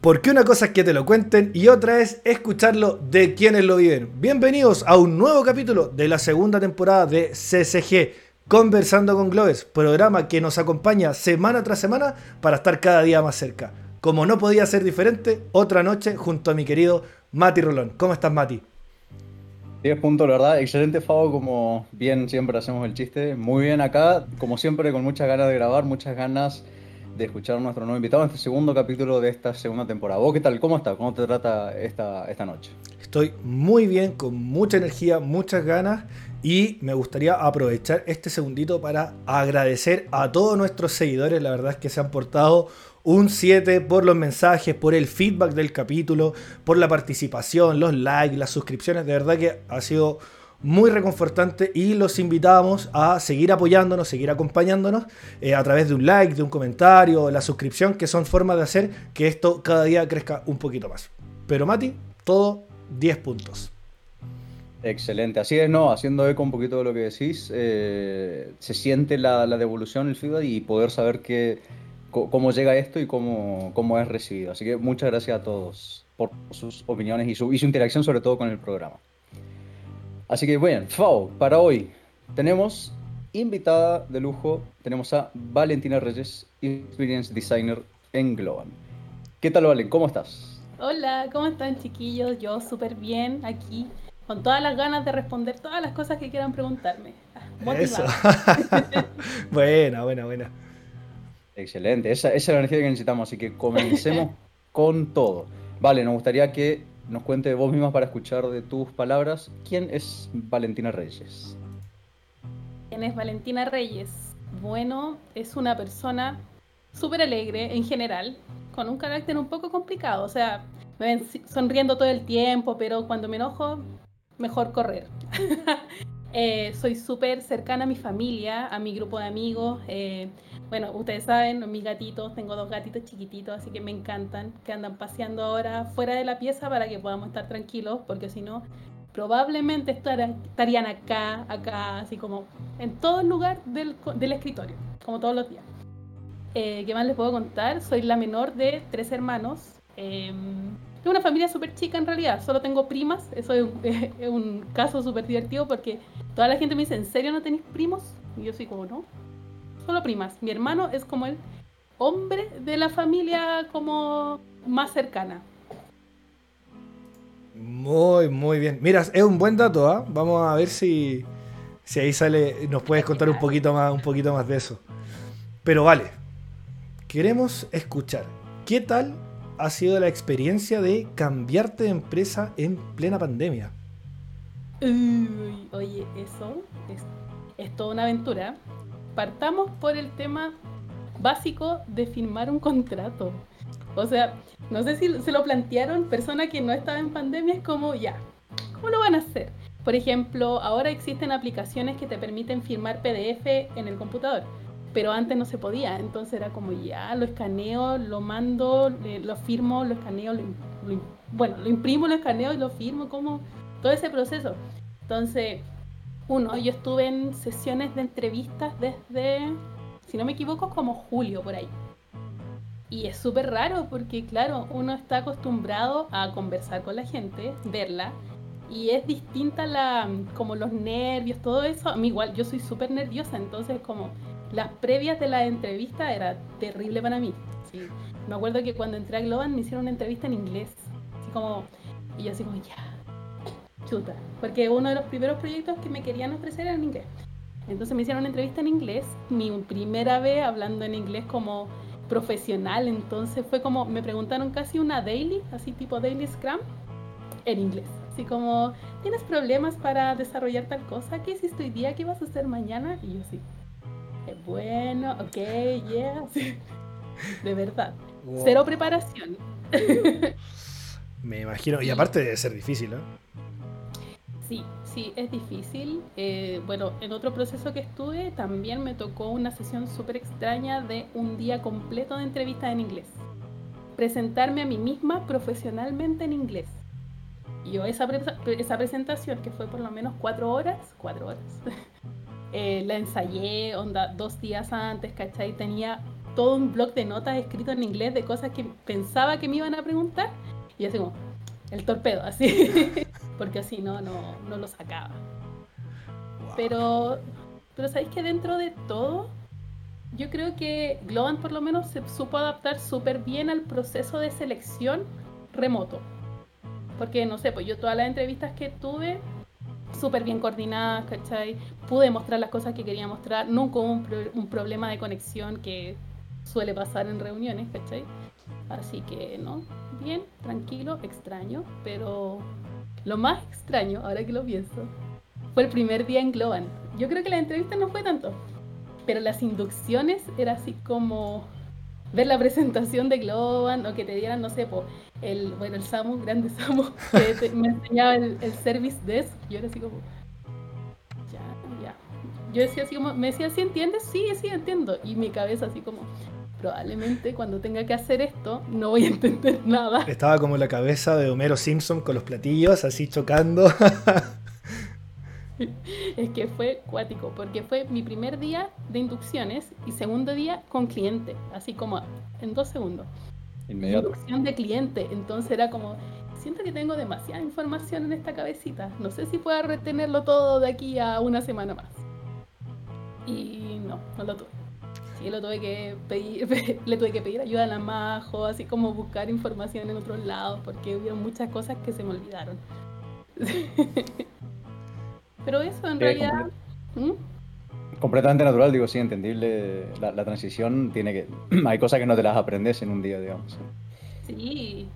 Porque una cosa es que te lo cuenten y otra es escucharlo de quienes lo viven. Bienvenidos a un nuevo capítulo de la segunda temporada de CCG, Conversando con Globes, programa que nos acompaña semana tras semana para estar cada día más cerca. Como no podía ser diferente, otra noche junto a mi querido Mati Rolón. ¿Cómo estás, Mati? 10 puntos, la verdad. Excelente, Fabo, como bien siempre hacemos el chiste. Muy bien acá, como siempre, con muchas ganas de grabar, muchas ganas de escuchar a nuestro nuevo invitado en este segundo capítulo de esta segunda temporada. ¿Vos qué tal? ¿Cómo estás? ¿Cómo te trata esta, esta noche? Estoy muy bien, con mucha energía, muchas ganas y me gustaría aprovechar este segundito para agradecer a todos nuestros seguidores. La verdad es que se han portado un 7 por los mensajes, por el feedback del capítulo, por la participación, los likes, las suscripciones. De verdad que ha sido muy reconfortante y los invitamos a seguir apoyándonos, seguir acompañándonos eh, a través de un like, de un comentario, la suscripción, que son formas de hacer que esto cada día crezca un poquito más. Pero Mati, todo 10 puntos. Excelente, así es, no, haciendo eco un poquito de lo que decís, eh, se siente la, devolución, el feedback y poder saber que, cómo llega esto y cómo, cómo es recibido. Así que muchas gracias a todos por sus opiniones y su, y su interacción sobre todo con el programa. Así que bueno, Fao, para hoy tenemos invitada de lujo, tenemos a Valentina Reyes, Experience Designer en Globan. ¿Qué tal, Valen? ¿Cómo estás? Hola, ¿cómo están chiquillos? Yo súper bien aquí, con todas las ganas de responder todas las cosas que quieran preguntarme. Eso. buena, buena, buena. Excelente, esa, esa, es la energía que necesitamos, así que comencemos con todo. Vale, nos gustaría que nos cuente vos misma para escuchar de tus palabras, ¿quién es Valentina Reyes? ¿Quién es Valentina Reyes? Bueno, es una persona súper alegre en general, con un carácter un poco complicado, o sea, me ven sonriendo todo el tiempo, pero cuando me enojo, mejor correr. Eh, soy súper cercana a mi familia, a mi grupo de amigos. Eh, bueno, ustedes saben, mis gatitos, tengo dos gatitos chiquititos, así que me encantan, que andan paseando ahora fuera de la pieza para que podamos estar tranquilos, porque si no, probablemente estarían acá, acá, así como en todo el lugar del, escritorio, como todos los días. Eh, ¿Qué más les puedo contar? Soy la menor de tres hermanos. Tengo una familia súper chica en realidad, solo tengo primas, eso es un, caso súper divertido porque toda la gente me dice, ¿en serio no tenéis primos? Y yo soy como, no, solo primas. Mi hermano es como el hombre de la familia como más cercana. Muy, muy bien. Mira, es un buen dato, ¿ah? Vamos a ver si, si ahí sale, nos puedes contar un poquito más, un poquito más de eso. Pero vale, queremos escuchar. ¿Qué tal ha sido la experiencia de cambiarte de empresa en plena pandemia? oye, eso es, es toda una aventura. Partamos por el tema básico de firmar un contrato. O sea, no sé si se lo plantearon, persona que no estaba en pandemia es como, ya, ¿cómo lo van a hacer? Por ejemplo, ahora existen aplicaciones que te permiten firmar PDF en el computador pero antes no se podía, entonces era como ya, lo escaneo, lo mando, lo firmo, lo escaneo, bueno, lo imprimo, lo escaneo y lo firmo, como todo ese proceso. Entonces, uno, yo estuve en sesiones de entrevistas desde, si no me equivoco, como julio por ahí. Y es súper raro porque, claro, uno está acostumbrado a conversar con la gente, verla, y es distinta la, como los nervios, todo eso. A mí igual, yo soy súper nerviosa, entonces como las previas de la entrevista era terrible para mí. Me acuerdo que cuando entré a Globan me hicieron una entrevista en inglés. Así como, y yo así como, ya, chuta. Porque uno de los primeros proyectos que me querían ofrecer era en inglés. Entonces me hicieron una entrevista en inglés, mi primera vez hablando en inglés como profesional. Entonces fue como, me preguntaron casi una daily, así tipo daily scrum, en inglés. Así como, ¿tienes problemas para desarrollar tal cosa? ¿Qué hiciste hoy día? ¿Qué vas a hacer mañana? Y yo sí, bueno, ok, yeah. De verdad. Cero preparación. Me imagino, y aparte debe ser difícil, ¿no? Sí, sí, es difícil. Eh, bueno, en otro proceso que estuve también me tocó una sesión súper extraña de un día completo de entrevistas en inglés. Presentarme a mí misma profesionalmente en inglés. Yo esa, esa presentación, que fue por lo menos cuatro horas, cuatro horas, eh, la ensayé, onda, dos días antes, ¿cachai? Tenía todo un blog de notas escrito en inglés de cosas que pensaba que me iban a preguntar. Y así como, el torpedo, así. Porque así no, no, no lo sacaba. Pero, pero sabéis que dentro de todo, yo creo que Globan por lo menos se supo adaptar súper bien al proceso de selección remoto. Porque, no sé, pues yo todas las entrevistas que tuve, súper bien coordinadas, ¿cachai? Pude mostrar las cosas que quería mostrar, nunca hubo un, un problema de conexión que suele pasar en reuniones, ¿cachai? Así que, ¿no? Bien, tranquilo, extraño, pero lo más extraño, ahora que lo pienso, fue el primer día en Globan. Yo creo que la entrevista no fue tanto, pero las inducciones era así como ver la presentación de Globan o que te dieran, no sé, po, el, bueno, el Samu, grande Samu, que me enseñaba el, service desk, yo era así como, ya, ya. Yo decía así como, me decía, ¿sí entiendes? Sí, sí, entiendo. Y mi cabeza así como, probablemente cuando tenga que hacer esto no voy a entender nada. Estaba como la cabeza de Homero Simpson con los platillos así chocando. es que fue cuático, porque fue mi primer día de inducciones y segundo día con cliente, así como en dos segundos. Inmediato. Inducción de cliente, entonces era como, siento que tengo demasiada información en esta cabecita, no sé si pueda retenerlo todo de aquí a una semana más. Y no, no lo tuve. Sí, lo tuve que pedir, le tuve que pedir ayuda a la Majo, así como buscar información en otros lados, porque hubo muchas cosas que se me olvidaron. Pero eso en realidad... ¿Mm? Completamente natural, digo, sí, entendible. La, transición tiene que... Hay cosas que no te las aprendes en un día, digamos. Sí,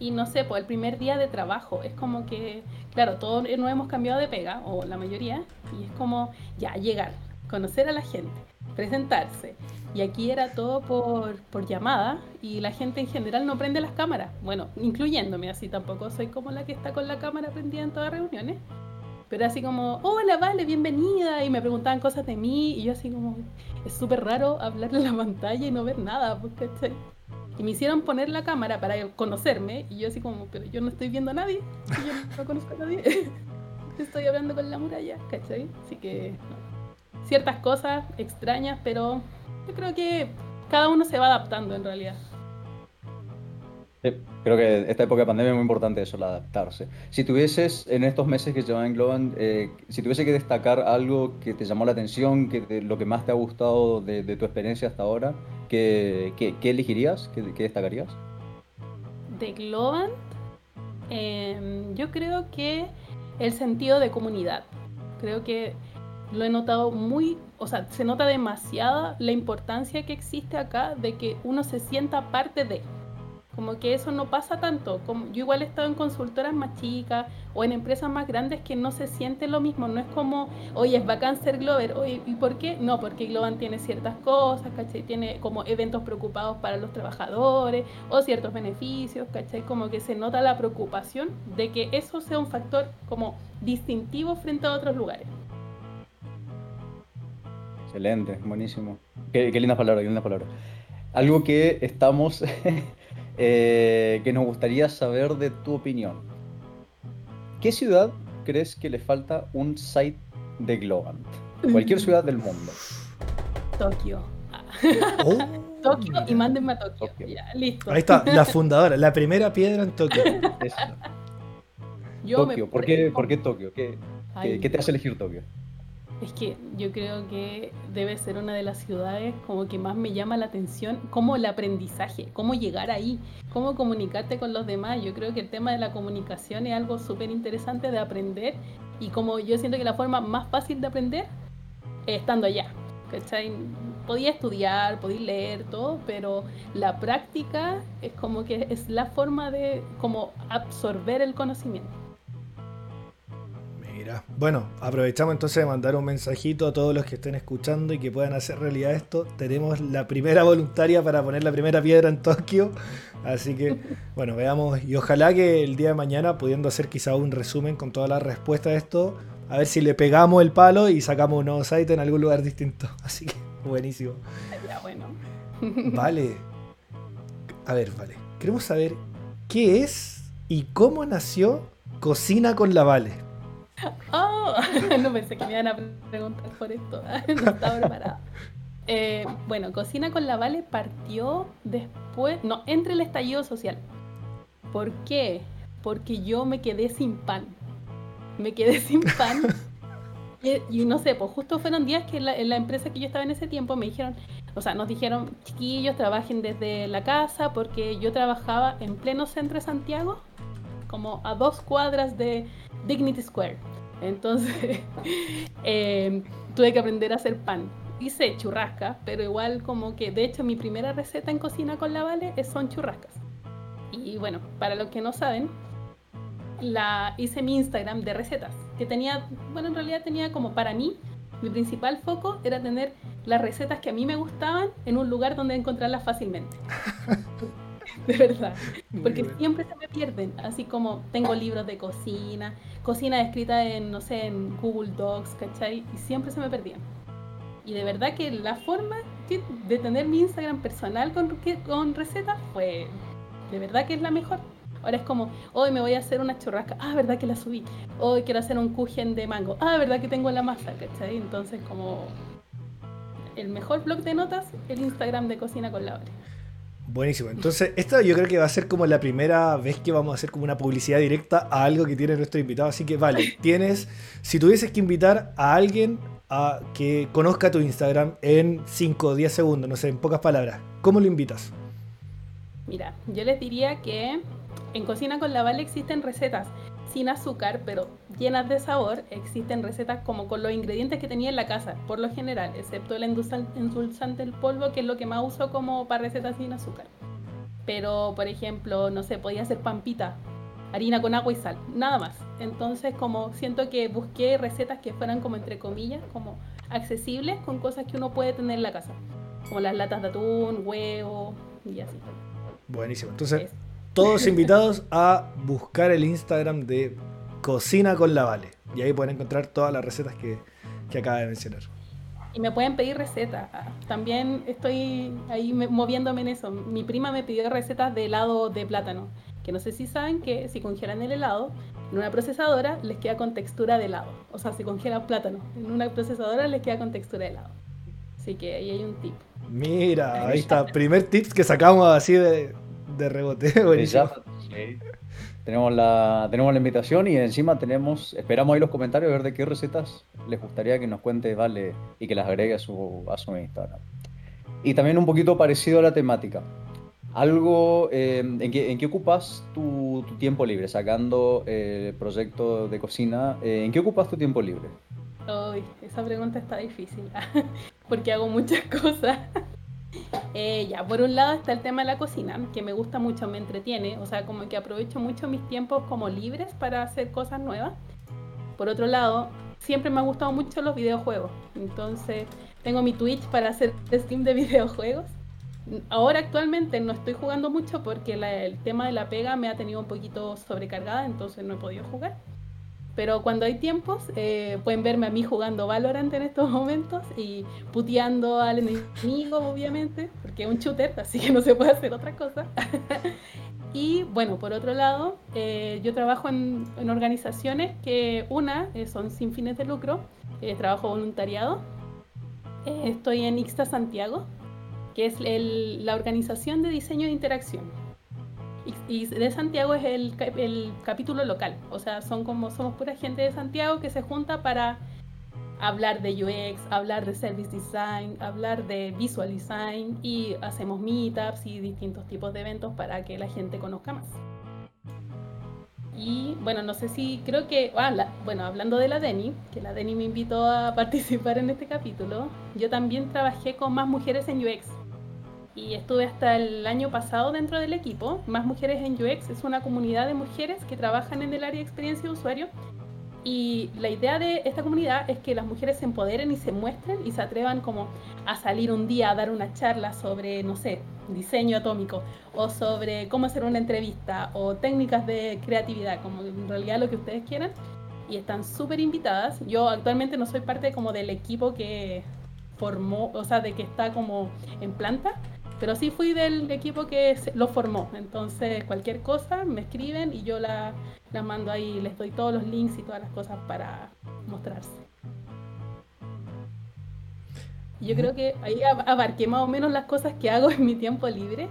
y no sé, pues el primer día de trabajo es como que, claro, todos nos hemos cambiado de pega, o la mayoría, y es como ya llegar, conocer a la gente, presentarse. Y aquí era todo por, por llamada y la gente en general no prende las cámaras. Bueno, incluyéndome, así tampoco soy como la que está con la cámara prendida en todas reuniones. Pero así como, hola, vale, bienvenida. Y me preguntaban cosas de mí. Y yo así como, es súper raro hablarle a la pantalla y no ver nada. Porque, y me hicieron poner la cámara para conocerme. Y yo así como, pero yo no estoy viendo a nadie. yo no conozco a nadie. estoy hablando con la muralla, ¿cachai? Así que, ciertas cosas extrañas, pero yo creo que cada uno se va adaptando en realidad creo que esta época de pandemia es muy importante eso, el adaptarse. Si tuvieses en estos meses que llevan en Globan, eh, si tuviese que destacar algo que te llamó la atención, que lo que más te ha gustado de, tu experiencia hasta ahora, ¿qué, qué, elegirías? ¿Qué, ¿Qué, destacarías? De Globan, em, yo creo que el sentido de comunidad. Creo que lo he notado muy, o sea, se nota demasiada la importancia que existe acá de que uno se sienta parte de como que eso no pasa tanto. Como, yo igual he estado en consultoras más chicas o en empresas más grandes que no se siente lo mismo. No es como, oye, es bacán ser Glover. Oye, ¿y por qué? No, porque Globan tiene ciertas cosas, ¿cachai? Tiene como eventos preocupados para los trabajadores o ciertos beneficios, ¿cachai? Como que se nota la preocupación de que eso sea un factor como distintivo frente a otros lugares. Excelente, buenísimo. Qué, qué lindas palabras, qué lindas palabras. Algo que estamos eh, que nos gustaría saber de tu opinión. ¿Qué ciudad crees que le falta un site de Globant? Cualquier ciudad del mundo. Tokio. Oh, Tokio y mándenme a Tokio. Ya, listo. Ahí está, la fundadora, la primera piedra en Tokio. Tokio, ¿Por, qué, ¿por, qué, Tokio? ¿Qué, ¿Qué, te hace elegir Tokio? Es que yo creo que debe ser una de las ciudades como que más me llama la atención, como el aprendizaje, cómo llegar ahí, cómo comunicarte con los demás. Yo creo que el tema de la comunicación es algo súper interesante de aprender y como yo siento que la forma más fácil de aprender es estando allá. ¿cachai? Podía estudiar, podía leer todo, pero la práctica es como que es la forma de como absorber el conocimiento. Bueno, aprovechamos entonces de mandar un mensajito a todos los que estén escuchando y que puedan hacer realidad esto. Tenemos la primera voluntaria para poner la primera piedra en Tokio. Así que, bueno, veamos. Y ojalá que el día de mañana, pudiendo hacer quizá un resumen con todas las respuestas a esto, a ver si le pegamos el palo y sacamos un nuevo site en algún lugar distinto. Así que, buenísimo. Ya, bueno. Vale. A ver, vale. Queremos saber qué es y cómo nació Cocina con la Vale. Oh, no pensé que me iban a preguntar por esto. no estaba preparada. Eh, bueno, Cocina con la Vale partió después, no, entre el estallido social. ¿Por qué? Porque yo me quedé sin pan. Me quedé sin pan. y, no sé, pues justo fueron días que la, en la empresa que yo estaba en ese tiempo me dijeron, o sea, nos dijeron, chiquillos, trabajen desde la casa, porque yo trabajaba en pleno centro de Santiago, como a dos cuadras de Dignity Square. Entonces, em, tuve que aprender a hacer pan. Hice churrasca, pero igual como que, de hecho, mi primera receta en cocina con la Vale son churrascas. Y bueno, para los que no saben, la hice mi Instagram de recetas, que tenía, bueno, en realidad tenía como para mí, mi principal foco era tener las recetas que a mí me gustaban en un lugar donde encontrarlas fácilmente. de verdad. Porque siempre se me pierden. Así como tengo libros de cocina, cocina escrita en, no sé, en Google Docs, ¿cachai? Y siempre se me perdían. Y de verdad que la forma de tener mi Instagram personal con, con recetas fue, de verdad que es la mejor. Ahora es como, hoy me voy a hacer una churrasca. Ah, verdad que la subí. Hoy quiero hacer un kuchen de mango. Ah, verdad que tengo la masa, ¿cachai? Entonces, como el mejor blog de notas, el Instagram de Cocina con Laura. Buenísimo. Entonces, esta yo creo que va a ser como la primera vez que vamos a hacer como una publicidad directa a algo que tiene nuestro invitado. Así que, vale, tienes, si tuvieses que invitar a alguien a que conozca tu Instagram en 5 o 10 segundos, no sé, en pocas palabras, ¿cómo lo invitas? Mira, yo les diría que en Cocina con la Vale existen recetas sin azúcar, pero llenas de sabor. Existen recetas como con los ingredientes que tenía en la casa, por lo general, excepto el endulzante del polvo, que es lo que más uso como para recetas sin azúcar. Pero, por ejemplo, no sé, podía hacer pampita, harina con agua y sal, nada más. Entonces, como siento que busqué recetas que fueran como entre comillas, como accesibles con cosas que uno puede tener en la casa, como las latas de atún, huevo y así. Buenísimo. Entonces, todos invitados a buscar el Instagram de Cocina con la Vale. Y ahí pueden encontrar todas las recetas que, que acaba de mencionar. Y me pueden pedir recetas. También estoy ahí moviéndome en eso. Mi prima me pidió recetas de helado de plátano. Que no sé si saben que si congelan el helado en una procesadora les queda con textura de helado. O sea, si congelan plátano en una procesadora les queda con textura de helado. Así que ahí hay un tip. Mira, ahí está. Primer tip que sacamos así de, de rebote. Tenemos la, tenemos la invitación y encima tenemos, esperamos ahí los comentarios a ver de qué recetas les gustaría que nos cuente Vale y que las agregue a su, a su Instagram. Y también un poquito parecido a la temática. Algo, eh, ¿en, qué, ¿en, qué, ocupas tu, tu tiempo libre? Sacando eh, el proyecto de cocina, eh, ¿en qué ocupas tu tiempo libre? Uy, esa pregunta está difícil, porque hago muchas cosas. Eh, ya, por un lado está el tema de la cocina, que me gusta mucho, me entretiene, o sea, como que aprovecho mucho mis tiempos como libres para hacer cosas nuevas. Por otro lado, siempre me han gustado mucho los videojuegos, entonces tengo mi Twitch para hacer stream de videojuegos. Ahora actualmente no estoy jugando mucho porque el tema de la pega me ha tenido un poquito sobrecargada, entonces no he podido jugar. Pero cuando hay tiempos, eh, pueden verme a mí jugando Valorant en estos momentos y puteando al enemigo, obviamente, porque es un shooter, así que no se puede hacer otra cosa. y bueno, por otro lado, eh, yo trabajo en, organizaciones que una eh, son sin fines de lucro, trabajo voluntariado. estoy en Ixta Santiago, que es la organización de diseño de interacción y, de Santiago es el, el, capítulo local. O sea, son como somos pura gente de Santiago que se junta para hablar de UX, hablar de service design, hablar de visual design y hacemos meetups y distintos tipos de eventos para que la gente conozca más. Y bueno, no sé si creo que, ah, bueno, hablando de la Deni, que la Deni me invitó a participar en este capítulo, yo también trabajé con más mujeres en UX y estuve hasta el año pasado dentro del equipo. Más Mujeres en UX es una comunidad de mujeres que trabajan en el área de experiencia de usuario. Y la idea de esta comunidad es que las mujeres se empoderen y se muestren y se atrevan como a salir un día a dar una charla sobre, no sé, diseño atómico o sobre cómo hacer una entrevista o técnicas de creatividad, como en realidad lo que ustedes quieran. Y están súper invitadas. Yo actualmente no soy parte como del equipo que formó, o sea, de que está como en planta, Pero sí fui del equipo que lo formó. Entonces, cualquier cosa me escriben y yo la, la mando ahí, les doy todos los links y todas las cosas para mostrarse. Yo creo que ahí abarqué más o menos las cosas que hago en mi tiempo libre.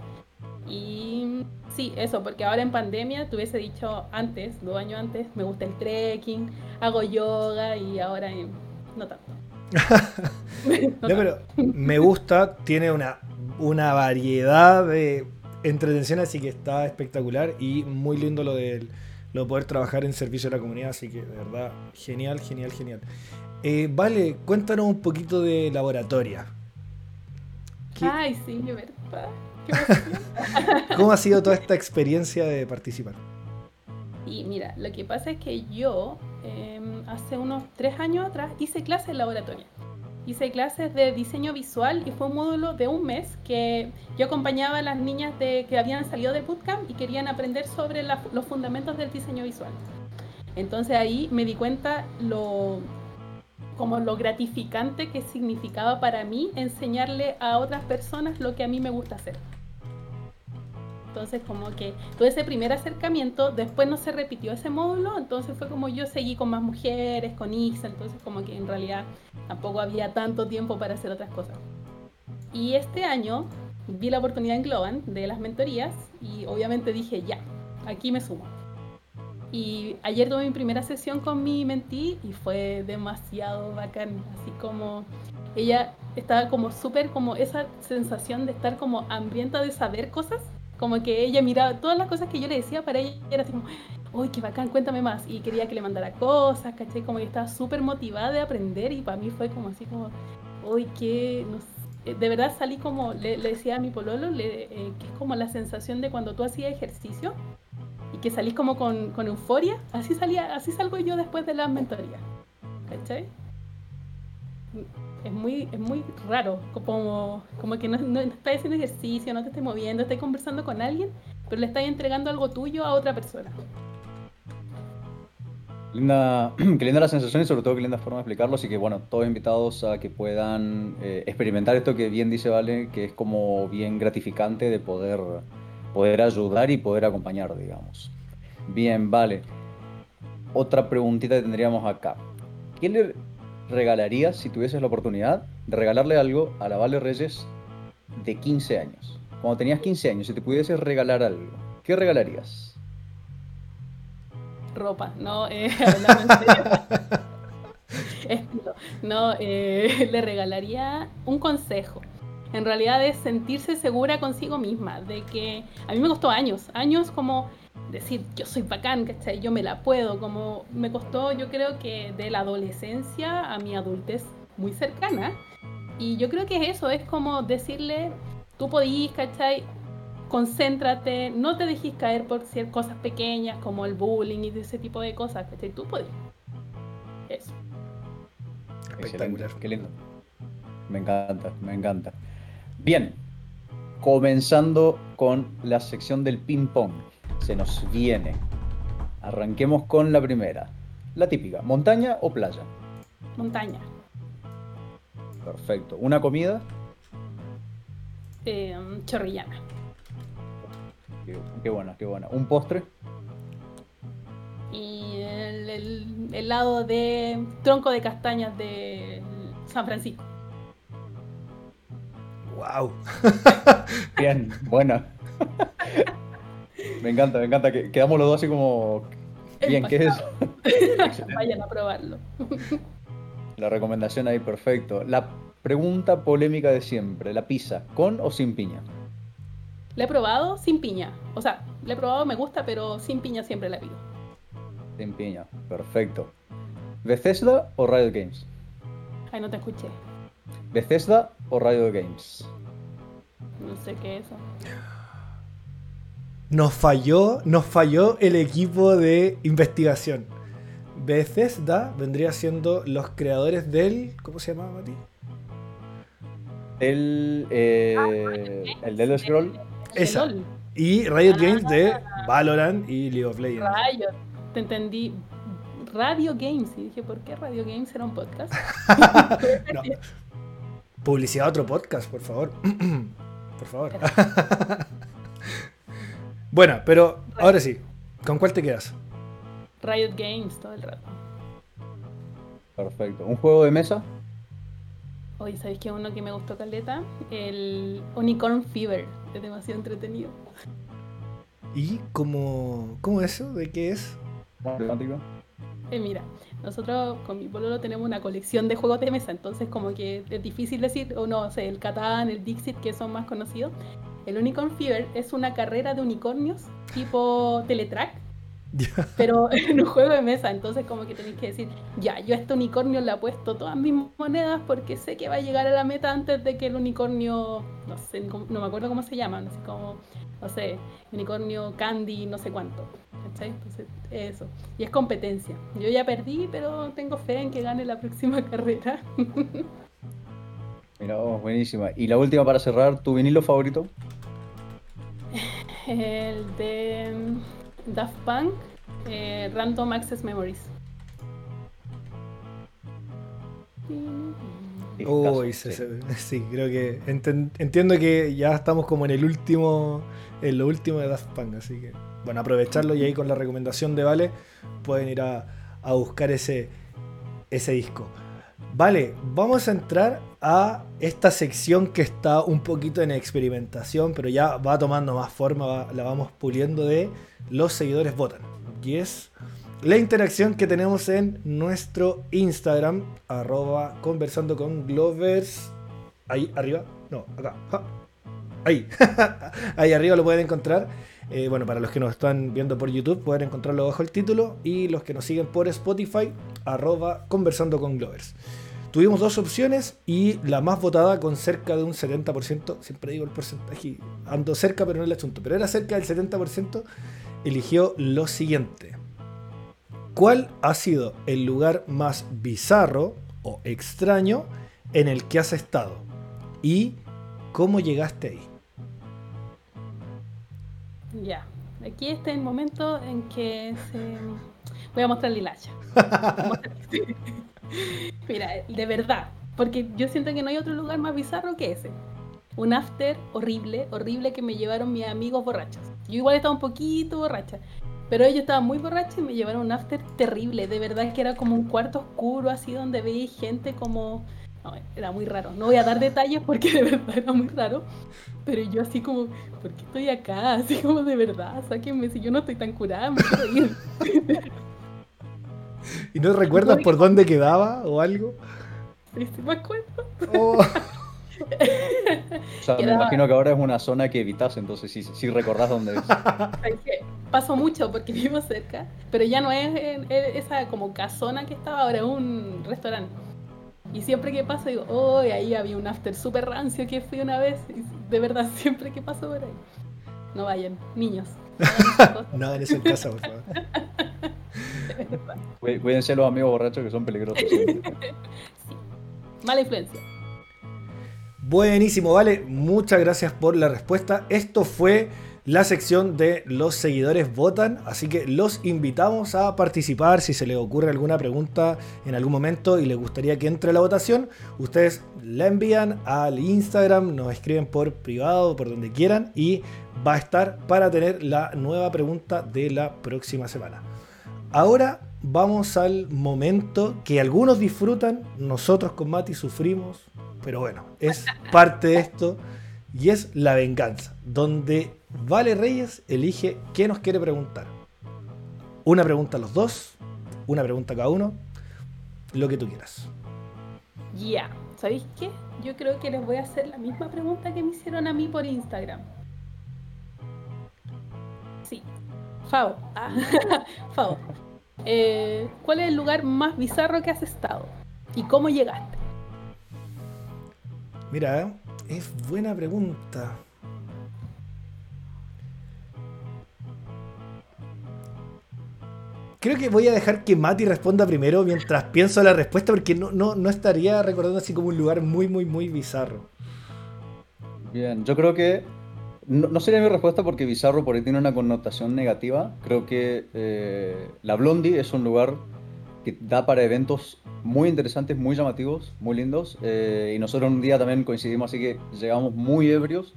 Y sí, eso, porque ahora en pandemia, te hubiese dicho antes, dos años antes, me gusta el trekking, hago yoga y ahora no tanto. no, pero me gusta, tiene una, una variedad de entretención, así que está espectacular y muy lindo lo de lo poder trabajar en servicio a la comunidad, así que de verdad, genial, genial, genial. Eh, vale, cuéntanos un poquito de laboratoria. Ay, sí, verdad. ¿Cómo ha sido toda esta experiencia de participar? Y mira, lo que pasa es que yo em, hace unos tres años atrás hice clases en laboratoria. Hice clases de diseño visual y fue un módulo de un mes que yo acompañaba a las niñas de, que habían salido del bootcamp y querían aprender sobre los fundamentos del diseño visual. Entonces ahí me di cuenta lo, como lo gratificante que significaba para mí enseñarle a otras personas lo que a mí me gusta hacer. Entonces como que todo ese primer acercamiento, después no se repitió ese módulo, entonces fue como yo seguí con más mujeres, con IXA, entonces como que en realidad tampoco había tanto tiempo para hacer otras cosas. Y este año vi la oportunidad en Globan de las mentorías y obviamente dije, ya, aquí me sumo. Y ayer tuve mi primera sesión con mi mentí y fue demasiado bacán, así como ella estaba como súper como esa sensación de estar como hambrienta de saber cosas, como que ella miraba todas las cosas que yo le decía para ella era así como, uy, qué bacán, cuéntame más. Y quería que le mandara cosas, ¿cachai? Como que estaba súper motivada de aprender y para mí fue como así como, uy, qué, no sé. De verdad salí como, le, decía a mi pololo, eh, que es como la sensación de cuando tú hacías ejercicio y que salís como con, con euforia, así salía, así salgo yo después de la mentoría. ¿Cachai? Es muy, es muy raro, como, como que no, no estás haciendo ejercicio, no te estás moviendo, estás conversando con alguien, pero le estás entregando algo tuyo a otra persona. Linda, qué linda la sensación y sobre todo qué linda forma de explicarlo. Así que bueno, todos invitados a que puedan eh, experimentar esto que bien dice Vale, que es como bien gratificante de poder poder ayudar y poder acompañar, digamos. Bien, vale. Otra preguntita que tendríamos acá. ¿Qué le regalarías si tuvieses la oportunidad de regalarle algo a la Vale Reyes de 15 años? Cuando tenías 15 años, si te pudieses regalar algo, ¿qué regalarías? Ropa, no, eh, No, eh, le regalaría un consejo en realidad es sentirse segura consigo misma, de que a mí me costó años, años como decir yo soy bacán, ¿cachai? Yo me la puedo, como me costó yo creo que de la adolescencia a mi adultez muy cercana. Y yo creo que es eso, es como decirle, tú podís, ¿cachai? Concéntrate, no te dejes caer por ciertas cosas pequeñas como el bullying y ese tipo de cosas, ¿cachai? Tú podís. Eso. Espectacular. Qué lindo. Me encanta, me encanta. Bien, comenzando con la sección del ping-pong. Se nos viene. Arranquemos con la primera. La típica, ¿montaña o playa? Montaña. Perfecto. ¿Una comida? Eh, chorrillana. Qué, buena, qué buena. ¿Un postre? Y el, el helado de tronco de castañas de San Francisco. ¡Wow! Bien, bueno. me encanta, me encanta. Que, quedamos los dos así como. Bien, ¿qué es Vayan a probarlo. La recomendación ahí, perfecto. La pregunta polémica de siempre: ¿la pizza con o sin piña? La he probado sin piña. O sea, la he probado, me gusta, pero sin piña siempre la pido. Sin piña, perfecto. ¿Bethesda o Riot Games? Ay, no te escuché. ¿Bethesda o Radio Games? No sé qué es eso. Nos falló, nos falló el equipo de investigación. Bethesda vendría siendo los creadores del. ¿Cómo se llamaba, Mati? El. Eh, el de Scroll. Esa. Y Riot Games de Valorant y League of Legends. Riot, te entendí. Radio Games. Y dije, ¿por qué Radio Games era un podcast? Publicidad a otro podcast, por favor. por favor. Bueno, pero ahora sí, ¿con cuál te quedas? Riot Games todo el rato. Perfecto. ¿Un juego de mesa? Oye, ¿sabéis que uno que me gustó caleta? El Unicorn Fever. Es demasiado entretenido. ¿Y cómo, cómo eso? ¿De qué es? ¿Temático? Eh, mira, nosotros con mi pololo tenemos una colección de juegos de mesa, entonces como que es difícil decir, o no sé, el Catán, el Dixit, que son más conocidos. El Unicorn Fever es una carrera de unicornios tipo Teletrack, pero en un juego de mesa, entonces como que tenéis que decir, ya, yo a este unicornio le apuesto todas mis monedas porque sé que va a llegar a la meta antes de que el unicornio, no sé, no me acuerdo cómo se llama, no sé, como, no sé, unicornio candy, no sé cuánto. ¿Cachai? Entonces, eso. Y es competencia. Yo ya perdí, pero tengo fe en que gane la próxima carrera. Mira, oh, buenísima. Y la última para cerrar, ¿tu vinilo favorito? El de Daft Punk, eh, Random Access Memories. Uy, sí. creo que entiendo que ya estamos como en el último, en lo último de Daft Punk, así que bueno, aprovecharlo y ahí con la recomendación de Vale pueden ir a, a buscar ese, ese disco. Vale, vamos a entrar a esta sección que está un poquito en experimentación, pero ya va tomando más forma, la vamos puliendo de los seguidores votan. Y es la interacción que tenemos en nuestro Instagram, arroba conversando con Glovers. Ahí arriba, no, acá, ahí, ahí arriba lo pueden encontrar. Eh, bueno, para los que nos están viendo por YouTube, pueden encontrarlo bajo el título. Y los que nos siguen por Spotify, arroba conversando con Glovers. Tuvimos dos opciones y la más votada con cerca de un 70%, siempre digo el porcentaje, ando cerca pero no el asunto, pero era cerca del 70%, eligió lo siguiente. ¿Cuál ha sido el lugar más bizarro o extraño en el que has estado? ¿Y cómo llegaste ahí? Ya, aquí está el momento en que se... voy a mostrar Lilacha. Mira, de verdad, porque yo siento que no hay otro lugar más bizarro que ese. Un after horrible, horrible que me llevaron mis amigos borrachos. Yo igual estaba un poquito borracha, pero ellos estaban muy borrachos y me llevaron un after terrible. De verdad que era como un cuarto oscuro, así donde veía gente como... No, era muy raro. No voy a dar detalles porque de verdad era muy raro. Pero yo así como, ¿por qué estoy acá? Así como de verdad, sáquenme si yo no estoy tan curada, me quiero ir. ¿Y no recuerdas por dónde quedaba o algo? Sí, sí me acuerdo. Oh. o sea, me imagino que ahora es una zona que evitas, entonces sí, sí recordás dónde es. Paso mucho porque vivo cerca, pero ya no es esa como casona que estaba, ahora es un restaurante. Y siempre que paso digo, oh, ahí había un after super rancio que fui una vez. de verdad, siempre que paso por ahí. No vayan, niños. No hagan eso en casa, por favor. Cuídense los amigos borrachos que son peligrosos. Mala influencia. Buenísimo, vale. Muchas gracias por la respuesta. Esto fue la sección de los seguidores votan, así que los invitamos a participar si se les ocurre alguna pregunta en algún momento y les gustaría que entre la votación, ustedes la envían al Instagram, nos escriben por privado, por donde quieran y va a estar para tener la nueva pregunta de la próxima semana. Ahora vamos al momento que algunos disfrutan, nosotros con Mati sufrimos, pero bueno, es parte de esto y es la venganza, donde Vale Reyes elige qué nos quiere preguntar. Una pregunta a los dos, una pregunta a cada uno, lo que tú quieras. Ya, ¿sabéis qué? Yo creo que les voy a hacer la misma pregunta que me hicieron a mí por Instagram. Sí, Fao. Ah, Fao. Eh, ¿Cuál es el lugar más bizarro que has estado? ¿Y cómo llegaste? Mira, es buena pregunta. Creo que voy a dejar que Mati responda primero mientras pienso la respuesta porque no, no, no estaría recordando así como un lugar muy, muy, muy bizarro. Bien, yo creo que no, sería mi respuesta porque bizarro por ahí tiene una connotación negativa. Creo que eh, la Blondie es un lugar que da para eventos muy interesantes, muy llamativos, muy lindos. Eh, y nosotros un día también coincidimos, así que llegamos muy ebrios.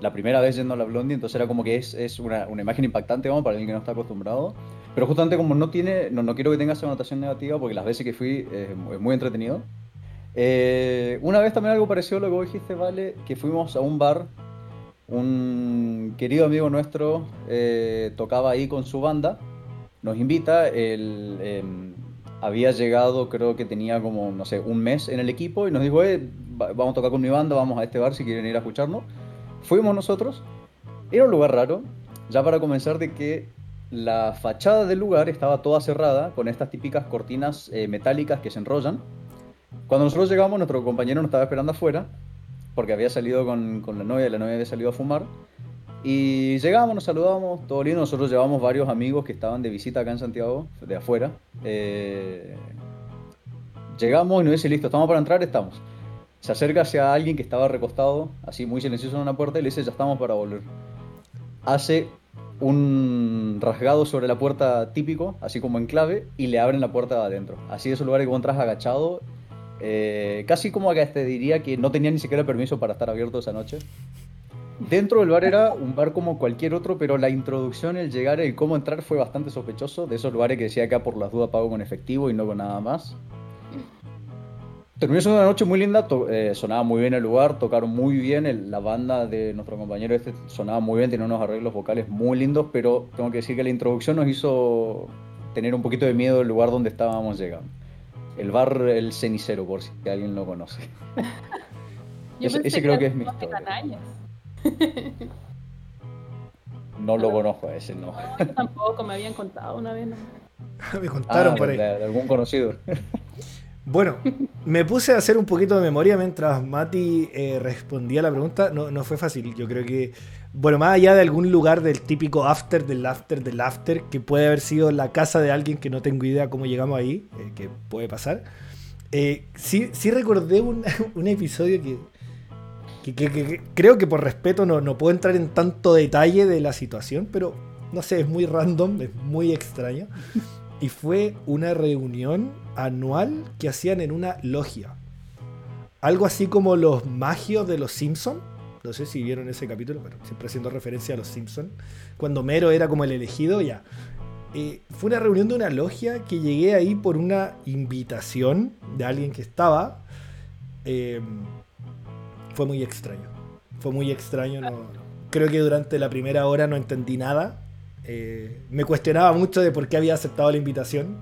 la primera vez yendo a la Blondie, entonces era como que es, es una, una, imagen impactante, vamos, para alguien que no está acostumbrado. Pero justamente como no tiene, no, no quiero que tenga esa anotación negativa, porque las veces que fui eh, es muy entretenido. Eh, una vez también algo parecido a lo que vos dijiste, Vale, que fuimos a un bar, un querido amigo nuestro eh, tocaba ahí con su banda, nos invita, él em, había llegado, creo que tenía como, no sé, un mes en el equipo y nos dijo, eh, vamos a tocar con mi banda, vamos a este bar si quieren ir a escucharnos. Fuimos nosotros, era un lugar raro, ya para comenzar de que la fachada del lugar estaba toda cerrada con estas típicas cortinas eh, metálicas que se enrollan. Cuando nosotros llegamos, nuestro compañero nos estaba esperando afuera, porque había salido con, la novia y la novia había salido a fumar. Y llegamos, nos saludamos, todo lindo. Nosotros llevamos varios amigos que estaban de visita acá en Santiago, de afuera. Eh, llegamos y nos dice, listo, estamos para entrar, estamos. Se acerca hacia alguien que estaba recostado, así muy silencioso en una puerta, y le dice, ya estamos para volver. Hace un rasgado sobre la puerta típico, así como en clave, y le abren la puerta de adentro. Así es un lugar que entras agachado, eh, casi como que te diría que no tenía ni siquiera permiso para estar abierto esa noche. Dentro del bar era un bar como cualquier otro, pero la introducción, el llegar y cómo entrar fue bastante sospechoso. De esos lugares que decía acá por las dudas pago con efectivo y no con nada más. Terminó siendo una noche muy linda, eh, sonaba muy bien el lugar, tocaron muy bien, la banda de nuestro compañero este sonaba muy bien, tenía unos arreglos vocales muy lindos, pero tengo que decir que la introducción nos hizo tener un poquito de miedo del lugar donde estábamos llegando. El bar El Cenicero, por si alguien lo conoce. ese, creo que es mi historia. No lo conozco a ese, no. tampoco, me habían contado una vez. me contaron ah, por ahí. De, algún conocido. Bueno, me puse a hacer un poquito de memoria mientras Mati eh, respondía la pregunta. No, no fue fácil. Yo creo que, bueno, más allá de algún lugar del típico after, del after, del after, que puede haber sido la casa de alguien que no tengo idea cómo llegamos ahí, eh, que puede pasar. Eh, sí, sí recordé un, episodio que, que, creo que por respeto no, no puedo entrar en tanto detalle de la situación, pero no sé, es muy random, es muy extraño. Y fue una reunión anual que hacían en una logia. Algo así como los magios de los Simpsons. No sé si vieron ese capítulo, pero siempre haciendo referencia a los Simpsons. Cuando Mero era como el elegido, ya. Eh, fue una reunión de una logia que llegué ahí por una invitación de alguien que estaba. Eh, fue muy extraño. Fue muy extraño. Creo que durante la primera hora no entendí nada. Eh, me cuestionaba mucho de por qué había aceptado la invitación.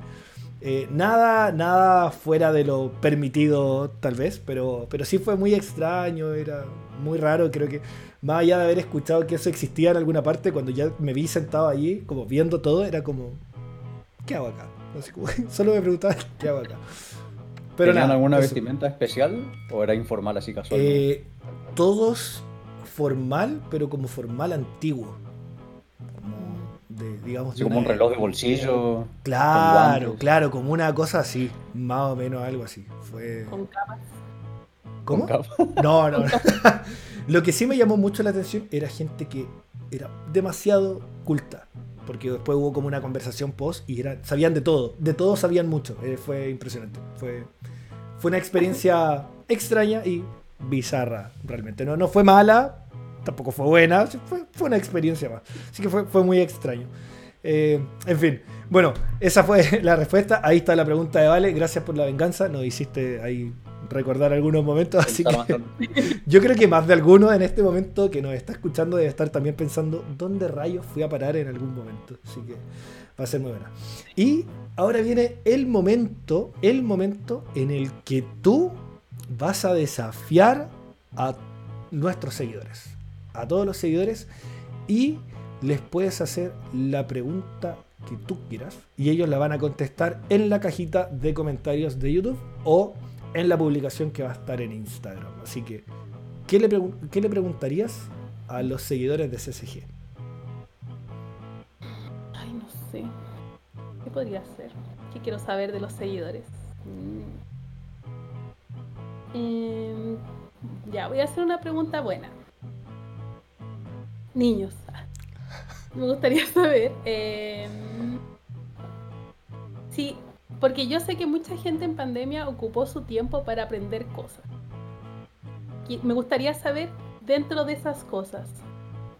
Eh, nada, nada fuera de lo permitido, tal vez, pero, pero sí fue muy extraño, era muy raro. Creo que más allá de haber escuchado que eso existía en alguna parte, cuando ya me vi sentado allí, como viendo todo, era como, ¿qué hago acá? solo me preguntaba, ¿qué hago acá? Pero ¿Tenían alguna vestimenta especial o era informal así casual? Eh, todos formal, pero como formal antiguo. Como, de, digamos, como un reloj de bolsillo. Claro, claro, como una cosa así, más o menos algo así. Fue... Con capas. ¿Cómo? No, no. Lo que sí me llamó mucho la atención era gente que era demasiado culta. Porque después hubo como una conversación post y era, sabían de todo. De todo sabían mucho. Eh, fue impresionante. Fue, fue una experiencia extraña y bizarra, realmente. No, no fue mala, tampoco fue buena, fue, fue una experiencia más. Así que fue, fue muy extraño. Eh, en fin, bueno, esa fue la respuesta. Ahí está la pregunta de Vale. Gracias por la venganza. Nos hiciste ahí recordar algunos momentos. Así que yo creo que más de alguno en este momento que nos está escuchando debe estar también pensando dónde rayos fui a parar en algún momento. Así que va a ser muy buena. Y ahora viene el momento, el momento en el que tú vas a desafiar a nuestros seguidores, a todos los seguidores y les puedes hacer la pregunta que tú quieras y ellos la van a contestar en la cajita de comentarios de YouTube o en la publicación que va a estar en Instagram. Así que, ¿qué le, preguntarías a los seguidores de CCG? Ay, no sé. ¿Qué podría ser? ¿Qué quiero saber de los seguidores? Mm. Em, ya, voy a hacer una pregunta buena. Niños, me gustaría saber em, si porque yo sé que mucha gente en pandemia ocupó su tiempo para aprender cosas. Y me gustaría saber, dentro de esas cosas,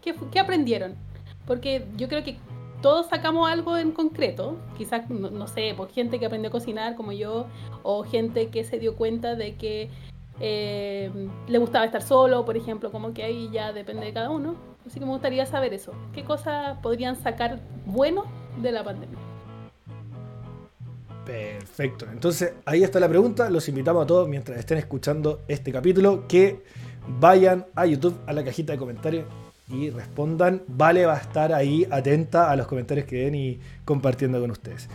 qué, aprendieron. Porque yo creo que todos sacamos algo en concreto, quizás, no, sé, por gente que aprendió a cocinar como yo, o gente que se dio cuenta de que eh, le gustaba estar solo, por ejemplo, como que ahí ya depende de cada uno. Así que me gustaría saber eso. ¿Qué cosas podrían sacar bueno de la pandemia? Perfecto. Entonces, ahí está la pregunta. Los invitamos a todos, mientras estén escuchando este capítulo, que vayan a YouTube, a la cajita de comentarios y respondan. Vale va a estar ahí atenta a los comentarios que den y compartiendo con ustedes.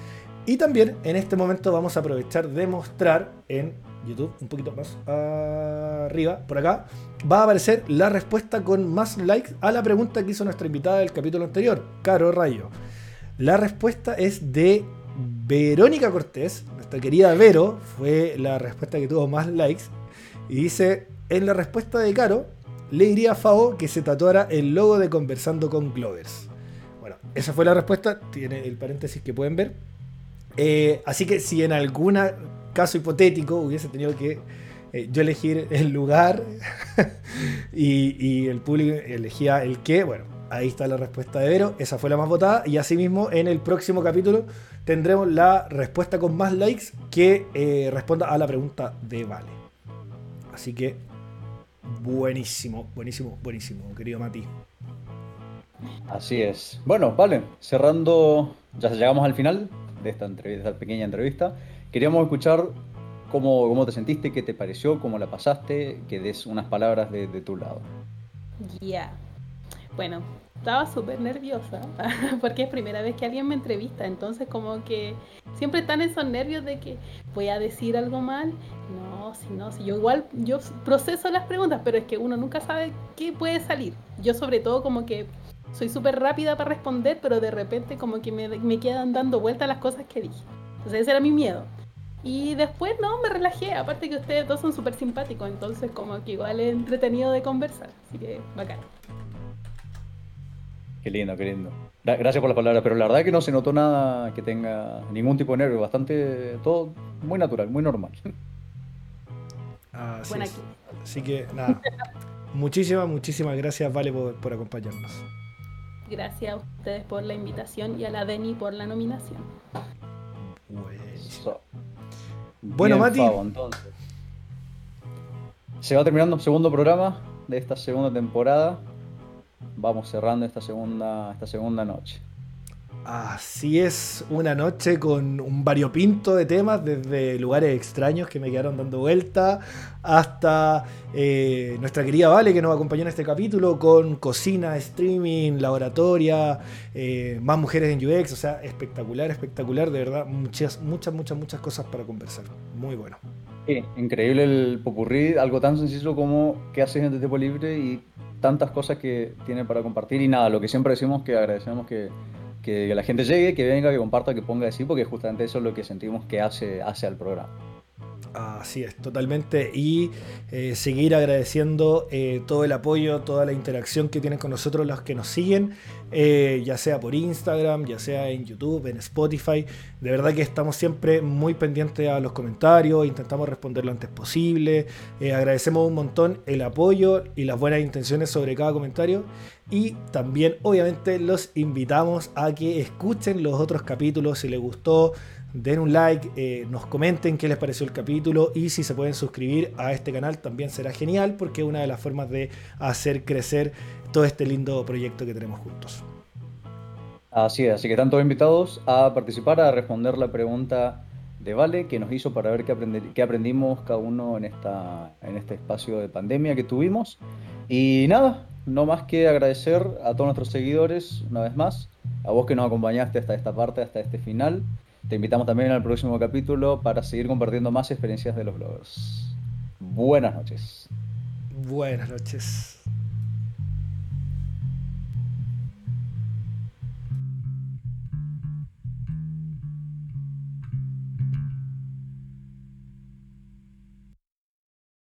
Y también en este momento vamos a aprovechar de mostrar en YouTube, un poquito más arriba, por acá, va a aparecer la respuesta con más likes a la pregunta que hizo nuestra invitada del capítulo anterior, Caro Rayo. La respuesta es de Verónica Cortés, nuestra querida Vero, fue la respuesta que tuvo más likes. Y dice, en la respuesta de Caro, le diría a Fao que se tatuara el logo de Conversando con Glovers. Bueno, esa fue la respuesta, tiene el paréntesis que pueden ver. Eh, así que si en algún caso hipotético hubiese tenido que eh, yo elegir el lugar y, el público elegía el qué, bueno, ahí está la respuesta de Vero, esa fue la más votada y asimismo en el próximo capítulo tendremos la respuesta con más likes que eh, responda a la pregunta de Vale. Así que buenísimo, buenísimo, buenísimo, querido Mati. Así es. Bueno, vale, cerrando, ya llegamos al final de esta, entrevista, pequeña entrevista. Queríamos escuchar cómo, cómo, te sentiste, qué te pareció, cómo la pasaste, que des unas palabras de, tu lado. Ya. Bueno, estaba súper nerviosa porque es primera vez que alguien me entrevista, entonces como que siempre están esos nervios de que voy a decir algo mal. No, si no, si yo igual yo proceso las preguntas, pero es que uno nunca sabe qué puede salir. Yo sobre todo como que soy súper rápida para responder, pero de repente como que me, me quedan dando vueltas las cosas que dije. Entonces ese era mi miedo. Y después no, me relajé, aparte que ustedes dos son súper simpáticos, entonces como que igual es entretenido de conversar, así que bacán. Qué lindo, qué lindo. Gracias por la palabra, pero la verdad es que no se notó nada que tenga ningún tipo de nervio, bastante, todo muy natural, muy normal. Así, Así que nada, muchísimas, muchísimas gracias, Vale, por, acompañarnos. Gracias a ustedes por la invitación y a la Deni por la nominación. Bueno, Mati. Se va terminando el segundo programa de esta segunda temporada vamos cerrando esta segunda, esta segunda noche. Así es, una noche con un variopinto de temas, desde lugares extraños que me quedaron dando vuelta, hasta eh, nuestra querida Vale que nos acompañó en este capítulo con cocina, streaming, laboratoria, eh, más mujeres en UX, o sea, espectacular, espectacular, de verdad, muchas, muchas, muchas, muchas cosas para conversar. Muy bueno. Sí, increíble el popurrí, algo tan sencillo como qué haces en tu tiempo libre y tantas cosas que tiene para compartir y nada, lo que siempre decimos que agradecemos que, que la gente llegue, que venga, que comparta, que ponga así, porque justamente eso es lo que sentimos que hace, hace al programa. Así es, totalmente. Y eh, seguir agradeciendo eh, todo el apoyo, toda la interacción que tienen con nosotros los que nos siguen, eh, ya sea por Instagram, ya sea en YouTube, en Spotify. De verdad que estamos siempre muy pendientes a los comentarios, intentamos responder lo antes posible. agradecemos un montón el apoyo y las buenas intenciones sobre cada comentario. Y también, obviamente, los invitamos a que escuchen los otros capítulos si les gustó den un like, eh, nos comenten qué les pareció el capítulo y si se pueden suscribir a este canal también será genial porque es una de las formas de hacer crecer todo este lindo proyecto que tenemos juntos. Así es, así que están todos invitados a participar, a responder la pregunta de Vale que nos hizo para ver qué, qué aprendimos cada uno en, esta, en este espacio de pandemia que tuvimos. Y nada, no más que agradecer a todos nuestros seguidores una vez más, a vos que nos acompañaste hasta esta parte, hasta este final. Te invitamos también al próximo capítulo para seguir compartiendo más experiencias de los bloggers. Buenas noches. Buenas noches.